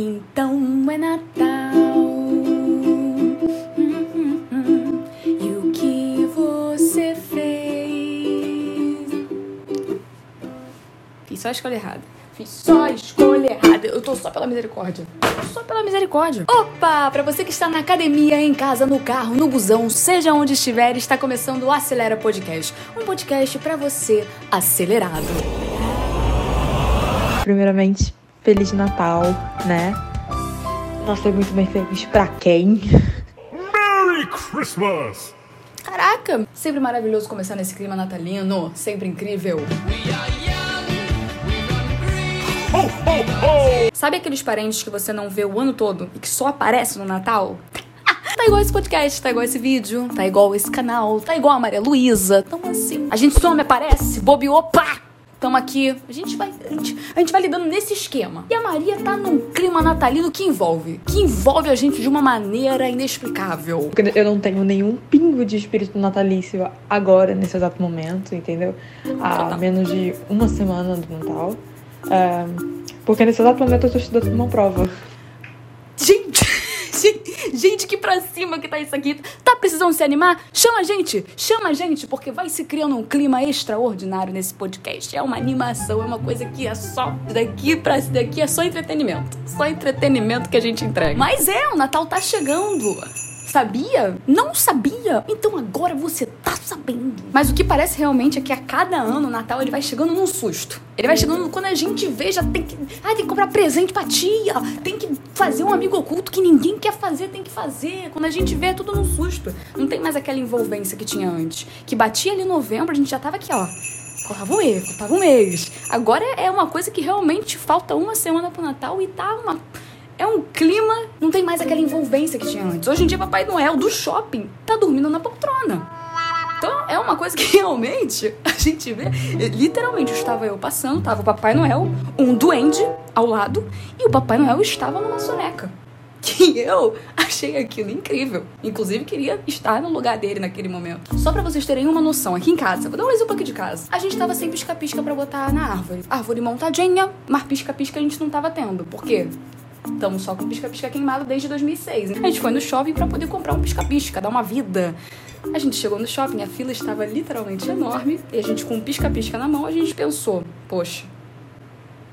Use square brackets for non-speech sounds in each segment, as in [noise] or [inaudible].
Então é Natal. Hum, hum, hum. E o que você fez? Fiz só a escolha errada. Fiz só a escolha errada. Eu tô só pela misericórdia. Só pela misericórdia. Opa! Pra você que está na academia, em casa, no carro, no busão, seja onde estiver, está começando o Acelera Podcast. Um podcast pra você acelerado. Primeiramente, Feliz Natal, né? Não sei muito bem feliz pra quem. Merry Christmas! Caraca! Sempre maravilhoso começar nesse clima natalino. Sempre incrível. Ho, ho, ho! Sabe aqueles parentes que você não vê o ano todo e que só aparece no Natal? Tá igual esse podcast, tá igual esse vídeo, tá igual esse canal, tá igual a Maria Luísa. Então assim, a gente some, aparece, bobeou, pá! Tamo aqui, a gente vai, a gente, a gente vai lidando nesse esquema. E a Maria tá num clima natalino que envolve, que envolve a gente de uma maneira inexplicável. Porque Eu não tenho nenhum pingo de espírito natalício agora, nesse exato momento, entendeu? Há Total. menos de uma semana do Natal. É, porque nesse exato momento eu tô estudando uma prova. [laughs] Gente, gente, que pra cima que tá isso aqui. Precisando se animar? Chama a gente, chama a gente, porque vai se criando um clima extraordinário nesse podcast. É uma animação, é uma coisa que é só daqui pra daqui, é só entretenimento. Só entretenimento que a gente entrega. Mas é, o Natal tá chegando. Sabia? Não sabia? Então agora você tá sabendo. Mas o que parece realmente é que a cada ano o Natal ele vai chegando num susto. Ele vai chegando quando a gente vê, já tem que. Ah, tem que comprar presente pra tia. Tem que fazer um amigo oculto que ninguém quer fazer, tem que fazer. Quando a gente vê, é tudo num susto. Não tem mais aquela envolvência que tinha antes. Que batia ali em novembro, a gente já tava aqui, ó. Cortava um mês, cortava um mês. Agora é uma coisa que realmente falta uma semana pro Natal e tá uma. É um clima, não tem mais aquela envolvência que tinha antes. Hoje em dia, Papai Noel do shopping tá dormindo na poltrona. Então, é uma coisa que [laughs] realmente a gente vê. Literalmente, estava eu passando, tava o Papai Noel, um duende ao lado, e o Papai Noel estava numa soneca. Que [laughs] eu achei aquilo incrível. Inclusive, queria estar no lugar dele naquele momento. Só pra vocês terem uma noção, aqui em casa, vou dar um exemplo aqui de casa. A gente tava sem pisca-pisca pra botar na árvore. Árvore montadinha, mas pisca-pisca a gente não tava tendo. Por quê? Estamos só com pisca-pisca queimado desde 2006. A gente foi no shopping pra poder comprar um pisca-pisca, dar uma vida. A gente chegou no shopping, a fila estava literalmente enorme. E a gente com um pisca-pisca na mão, a gente pensou, poxa,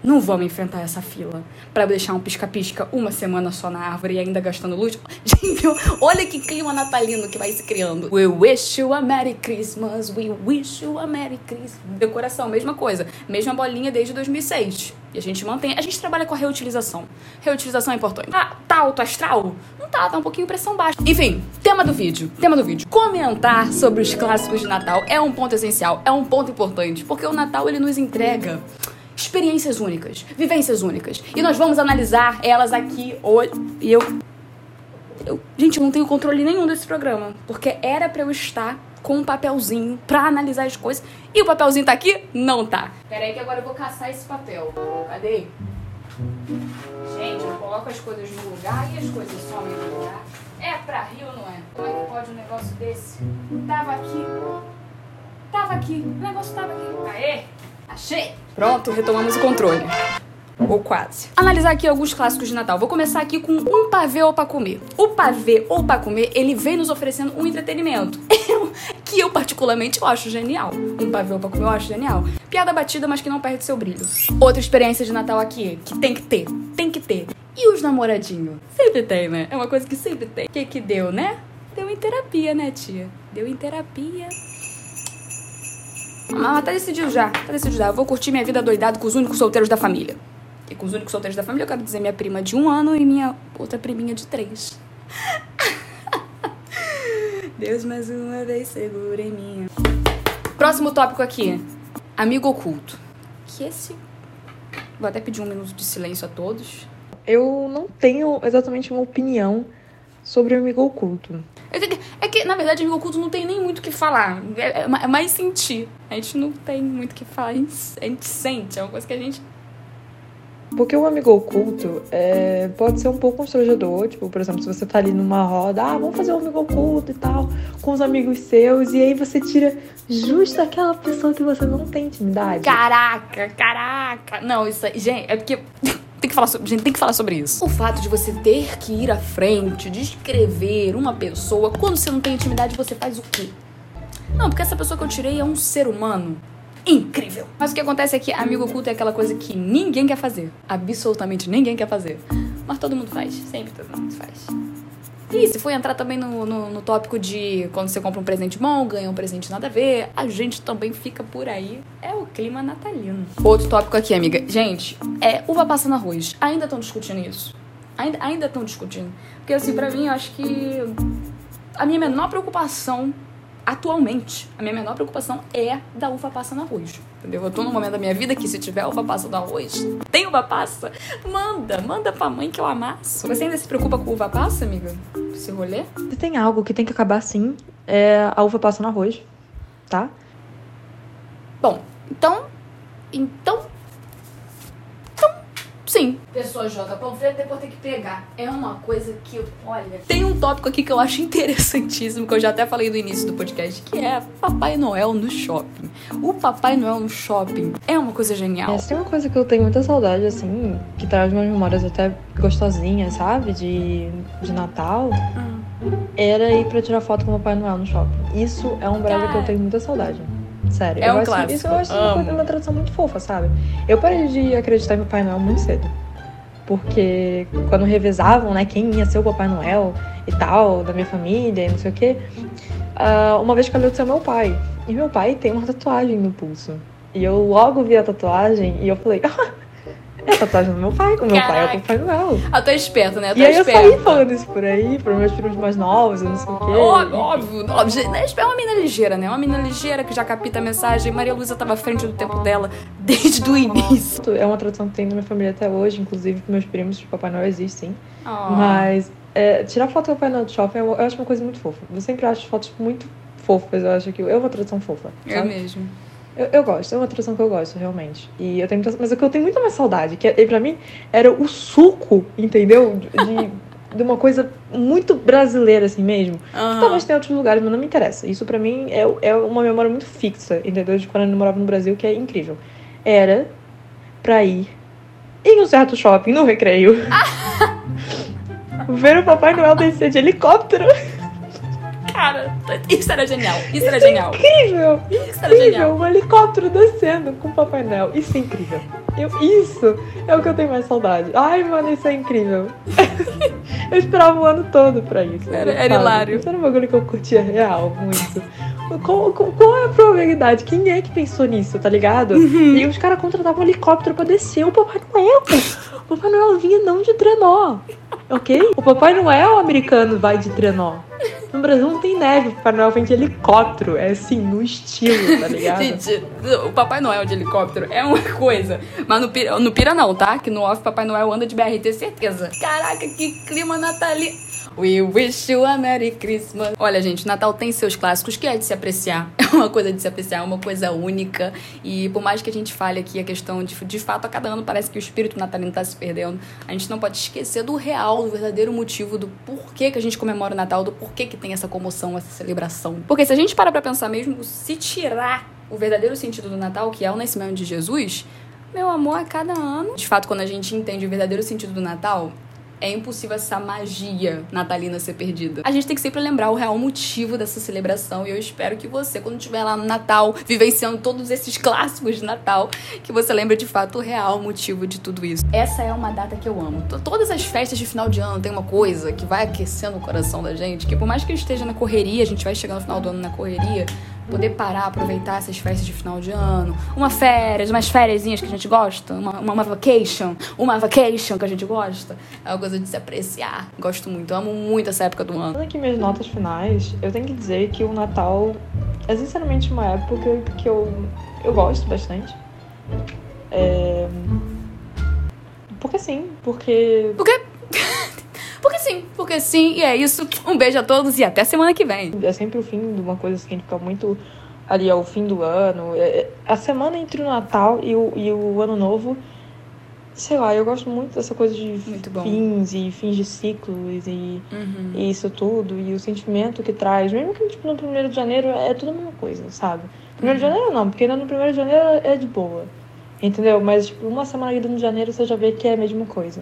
não vamos enfrentar essa fila pra deixar um pisca-pisca uma semana só na árvore e ainda gastando luz. [laughs] Gente, olha que clima natalino que vai se criando. We wish you a Merry Christmas, we wish you a Merry Christmas. Decoração, mesma coisa. Mesma bolinha desde 2006. E a gente mantém. A gente trabalha com a reutilização. Reutilização é importante. Ah, tá alto astral? Não tá, tá um pouquinho pressão baixa. Enfim, tema do vídeo. Tema do vídeo. Comentar sobre os clássicos de Natal é um ponto essencial, é um ponto importante. Porque o Natal ele nos entrega experiências únicas, vivências únicas. E nós vamos analisar elas aqui hoje. E eu. eu gente, eu não tenho controle nenhum desse programa. Porque era pra eu estar com um papelzinho pra analisar as coisas. E o papelzinho tá aqui? Não tá. Pera aí que agora eu vou caçar esse papel. Cadê? Gente, eu coloco as coisas no lugar e as coisas somem no lugar. É pra rir ou não é? Como é que pode um negócio desse? Tava aqui. Tava aqui. O negócio tava aqui. Aê! Achei! Pronto, retomamos o controle. Ou quase. Analisar aqui alguns clássicos de Natal. Vou começar aqui com um pavê ou pra comer. O pavê ou pra comer, ele vem nos oferecendo um entretenimento. [laughs] que eu particularmente eu acho genial. Um pavê ou pra comer eu acho genial. Piada batida, mas que não perde seu brilho. Outra experiência de Natal aqui, que tem que ter. Tem que ter. E os namoradinhos? Sempre tem, né? É uma coisa que sempre tem. O que que deu, né? Deu em terapia, né, tia? Deu em terapia. Mas tá decidido já, tá decidido já. Eu vou curtir minha vida doidado com os únicos solteiros da família. E com os únicos solteiros da família, eu quero dizer minha prima de um ano e minha outra priminha de três. [laughs] Deus mais uma vez segura em mim. Próximo tópico aqui. Amigo oculto. Que esse. Vou até pedir um minuto de silêncio a todos. Eu não tenho exatamente uma opinião sobre o amigo oculto. É que, é que, na verdade, amigo oculto não tem nem muito o que falar. É, é é mais sentir. A gente não tem muito o que falar. A gente, a gente sente. É uma coisa que a gente. Porque o amigo oculto é, pode ser um pouco constrangedor. Tipo, por exemplo, se você tá ali numa roda, ah, vamos fazer um amigo oculto e tal, com os amigos seus, e aí você tira justo aquela pessoa que você não tem intimidade. Caraca, caraca. Não, isso aí. Gente, é porque. [laughs] tem que falar sobre, gente tem que falar sobre isso. O fato de você ter que ir à frente, descrever uma pessoa, quando você não tem intimidade, você faz o quê? Não, porque essa pessoa que eu tirei é um ser humano incrível. Mas o que acontece é que amigo oculto é aquela coisa que ninguém quer fazer. Absolutamente ninguém quer fazer. Mas todo mundo faz. Sempre todo mundo faz. E se for entrar também no, no, no, tópico de quando você compra um presente bom, ganha um presente nada a ver, a gente também fica por aí. É o clima natalino. Outro tópico aqui, amiga. Gente, é uva passa no arroz. Ainda estão discutindo isso? Ainda estão discutindo. Porque assim, pra mim, eu acho que a minha menor preocupação atualmente, a minha menor preocupação é da uva passa no arroz. Entendeu? Eu tô num momento da minha vida que se tiver uva passa no arroz, tem uva passa, manda, manda pra mãe que eu amasso. Você ainda se preocupa com uva passa, amiga? Esse rolê? Se tem algo que tem que acabar sim, é a uva passa no arroz, tá? Bom, então. Então Sim. Pessoa joga panfleto e depois tem que pegar. É uma coisa que, olha. Tem um tópico aqui que eu acho interessantíssimo, que eu já até falei no início do podcast, que é Papai Noel no shopping. O Papai Noel no shopping é uma coisa genial. Essa é uma coisa que eu tenho muita saudade, assim, que traz umas memórias até gostosinhas, sabe? De, de Natal. Hum. Era ir pra tirar foto com o Papai Noel no shopping. Isso é um breve que eu tenho muita saudade. Sério. É um acho, clássico. Isso eu acho uma, coisa, uma tradição muito fofa, sabe? Eu parei de acreditar em Papai Noel muito cedo. Porque quando revezavam, né, quem ia ser o Papai Noel e tal, da minha família e não sei o quê, uh, uma vez calhou de ser meu pai. E meu pai tem uma tatuagem no pulso. E eu logo vi a tatuagem e eu falei, [laughs] ah, é a tatuagem do meu pai. O meu Caraca. pai é o Papai Noel. Ah, tô esperto, né? Tô e aí esperto. eu saí falando isso por aí, pros meus filhos mais novos, não sei o quê. Óbvio, óbvio. óbvio. É uma menina ligeira, né? Uma menina ligeira que já capta a mensagem. Maria Luísa tava à frente do tempo dela desde o início. É uma tradição que tem na minha família até hoje, inclusive com meus primos, de Papai Noel existe, sim. Oh. Mas é, tirar foto do Papai Noel do shopping eu acho uma coisa muito fofa. Eu sempre acho fotos muito fofas, eu acho que é uma tradição fofa. É mesmo. Eu, eu, gosto, é uma tradição que eu gosto, realmente. E eu tenho mas o que eu tenho muito mais saudade, que é, pra mim era o suco, entendeu? De, de uma coisa muito brasileira, assim mesmo. Uhum. Talvez tenha outros lugares, mas não me interessa. Isso pra mim é, é uma memória muito fixa, entendeu? De quando eu morava no Brasil, que é incrível. Era pra ir em um certo shopping, no recreio, [laughs] ver o Papai Noel descer de helicóptero. Cara, isso era genial. Isso era genial. Incrível! Isso era incrível. genial. Um helicóptero descendo com o Papai Noel. Isso é incrível. Eu, isso é o que eu tenho mais saudade. Ai, mano, isso é incrível. [laughs] eu esperava o ano todo pra isso. Era, era hilário. Isso era um bagulho que eu curtia real, muito. Qual, qual, qual, é a probabilidade? Quem é que pensou nisso, tá ligado? Uhum. E os caras contratavam um helicóptero pra descer o Papai Noel. O Papai Noel vinha não de trenó, ok? O Papai Noel americano vai de trenó. No Brasil não tem neve, o Papai Noel vem de helicóptero. É assim, no estilo, tá ligado? [laughs] Gente, o Papai Noel de helicóptero é uma coisa. Mas no Pira, no Pira não, tá? Que no off Papai Noel anda de BRT, certeza. Caraca, que clima natalino. We wish you a Merry Christmas. Olha, gente, Natal tem seus clássicos que é de se apreciar. [laughs] É uma coisa de se apreciar, é uma coisa única. E por mais que a gente fale aqui a questão de, de fato, a cada ano parece que o espírito natalino tá se perdendo, a gente não pode esquecer do real, do verdadeiro motivo do porquê que a gente comemora o Natal, do porquê que tem essa comoção, essa celebração. Porque se a gente parar pra pensar mesmo, se tirar o verdadeiro sentido do Natal, que é o nascimento de Jesus, meu amor, a cada ano. De fato, quando a gente entende o verdadeiro sentido do Natal, é impossível essa magia natalina ser perdida. A gente tem que sempre lembrar o real motivo dessa celebração e eu espero que você, quando estiver lá no Natal, vivenciando todos esses clássicos de Natal, que você lembre de fato o real motivo de tudo isso. Essa é uma data que eu amo. Todas as festas de final de ano tem uma coisa que vai aquecendo o coração da gente, que por mais que esteja na correria, a gente vai chegar no final do ano na correria, poder parar, aproveitar essas festas de final de ano, uma férias, umas férias que a gente gosta, uma, uma, uma, vacation, uma vacation que a gente gosta, é uma coisa de se apreciar. Gosto muito, amo muito essa época do ano. Dando aqui minhas notas finais, eu tenho que dizer que o Natal é sinceramente uma época que eu, eu gosto bastante. É... Porque sim, porque. Porque porque sim, porque sim, e é isso. [laughs] Um beijo a todos e até semana que vem. É sempre o fim de uma coisa assim, que fica muito ali ao fim do ano. É, é, a semana entre o Natal e o, e o Ano Novo, sei lá, eu gosto muito dessa coisa de fins e fins de ciclos e, uhum. e, isso tudo, e o sentimento que traz. Mesmo que tipo, no primeiro de janeiro é tudo a mesma coisa, sabe? Primeiro uhum. de janeiro não, porque ainda no primeiro de janeiro é de boa. Entendeu? Mas, tipo, uma semana ida no janeiro você já vê que é a mesma coisa.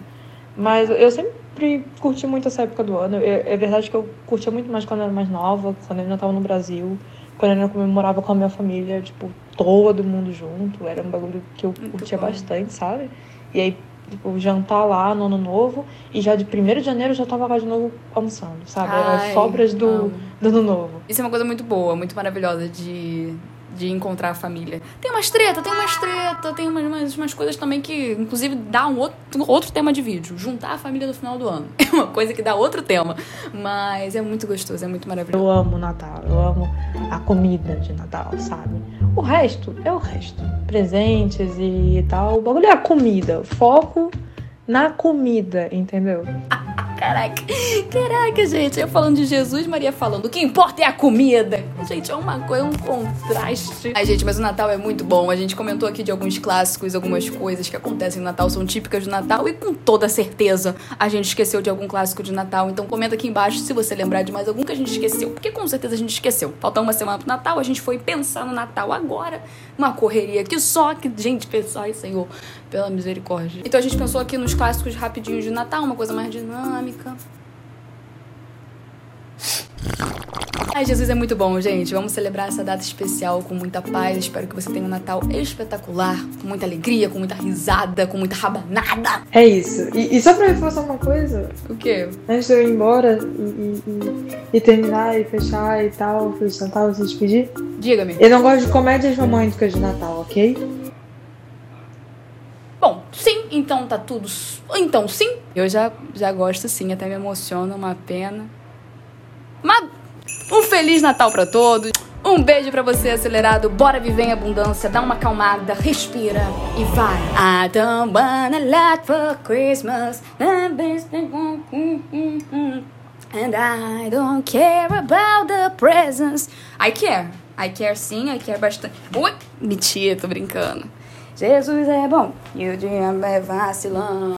Mas eu sempre curti muito essa época do ano. Eu- é verdade que eu curtia muito mais quando eu era mais nova, quando eu ainda tava no Brasil, quando eu ainda comemorava com a minha família, tipo, todo mundo junto. Era um bagulho que eu curtia bom. bastante, sabe? E aí, tipo, jantar lá no ano novo, e já de 1 de janeiro eu já tava lá de novo almoçando, sabe? Era Ai, sobras do, do ano novo. Isso é uma coisa muito boa, muito maravilhosa de, de encontrar a família. Tem umas treta, tem umas treta, tem umas, umas, umas coisas também que, inclusive, dá um outro, outro tema de vídeo. Juntar a família no final do ano. [laughs] É uma coisa que dá outro tema. Mas é muito gostoso, é muito maravilhoso. Eu amo Natal, eu amo a comida de Natal, sabe? O resto é o resto. Presentes e tal. O bagulho é a comida. Foco na comida, entendeu? Caraca, caraca, gente. Eu falando de Jesus, Maria falando. O que importa é a comida. Gente, é uma coisa, é um contraste. Ai, gente, mas o Natal é muito bom. A gente comentou aqui de alguns clássicos, algumas coisas que acontecem no Natal são típicas do Natal. E com toda certeza a gente esqueceu de algum clássico de Natal. Então comenta aqui embaixo se você lembrar de mais algum que a gente esqueceu. Porque com certeza a gente esqueceu. Falta uma semana pro Natal, a gente foi pensar no Natal agora. Uma correria que só que, gente, pensar, ai, Senhor, pela misericórdia. Então a gente pensou aqui nos clássicos rapidinhos de Natal, uma coisa mais dinâmica. Ai, Jesus é muito bom, gente. Vamos celebrar essa data especial com muita paz. Espero que você tenha um Natal espetacular, com muita alegria, com muita risada, com muita rabanada. É isso. E, e só pra reforçar uma coisa, O quê? antes de eu ir embora e, e- e- terminar e fechar e tal, Feliz Natal, se despedir. Diga-me. Eu não gosto de comédias românticas de Natal, ok? Bom, sim, então tá tudo. Então sim. Eu já, já gosto sim, até me emociona, uma pena. Mas um Feliz Natal pra todos. Um beijo pra você acelerado. Bora viver em abundância, dá uma acalmada, respira e vai. I don't want a lot for Christmas. And I don't care about the presents. I care. I care sim, I care bastante. Ui, mentira, tô brincando. Jesus é bom e o dia é vacilão.